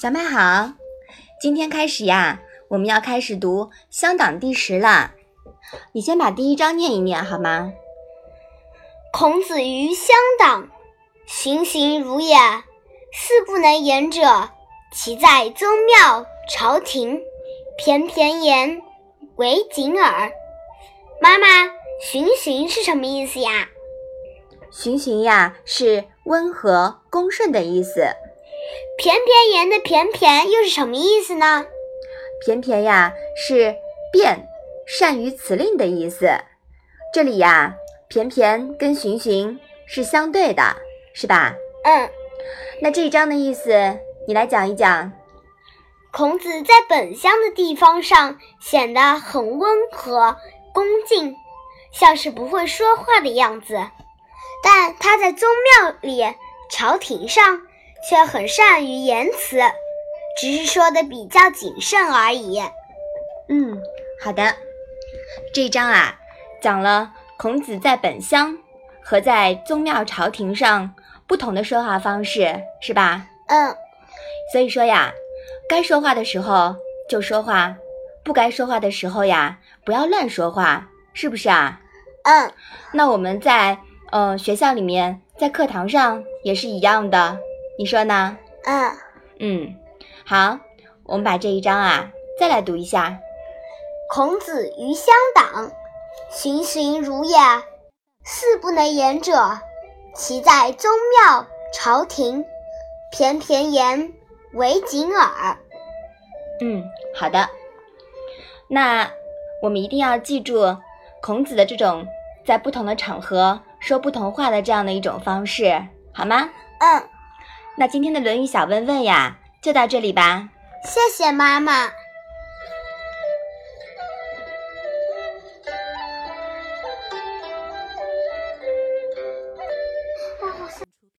小麦好，今天开始呀，我们要开始读《乡党》第十了。你先把第一章念一念好吗？孔子于乡党，循行如也，四不能言者，其在宗庙、朝廷，翩翩言，为谨耳。妈妈，循行是什么意思呀？循循呀，是温和恭顺的意思。翩翩言的翩翩又是什么意思呢？翩翩呀，是便。善于辞令的意思，这里呀，翩翩跟循循是相对的，是吧？嗯。那这一章的意思，你来讲一讲。孔子在本乡的地方上显得很温和恭敬，像是不会说话的样子，但他在宗庙里、朝廷上却很善于言辞，只是说的比较谨慎而已。嗯，好的。这一章啊，讲了孔子在本乡和在宗庙朝廷上不同的说话方式，是吧？嗯。所以说呀，该说话的时候就说话，不该说话的时候呀，不要乱说话，是不是啊？嗯。那我们在呃学校里面，在课堂上也是一样的，你说呢？嗯。嗯，好，我们把这一章啊再来读一下。孔子于乡党，循循如也，四不能言者，其在宗庙、朝廷，翩翩言，为谨耳。嗯，好的。那我们一定要记住孔子的这种在不同的场合说不同话的这样的一种方式，好吗？嗯。那今天的《论语》小问问呀，就到这里吧。谢谢妈妈。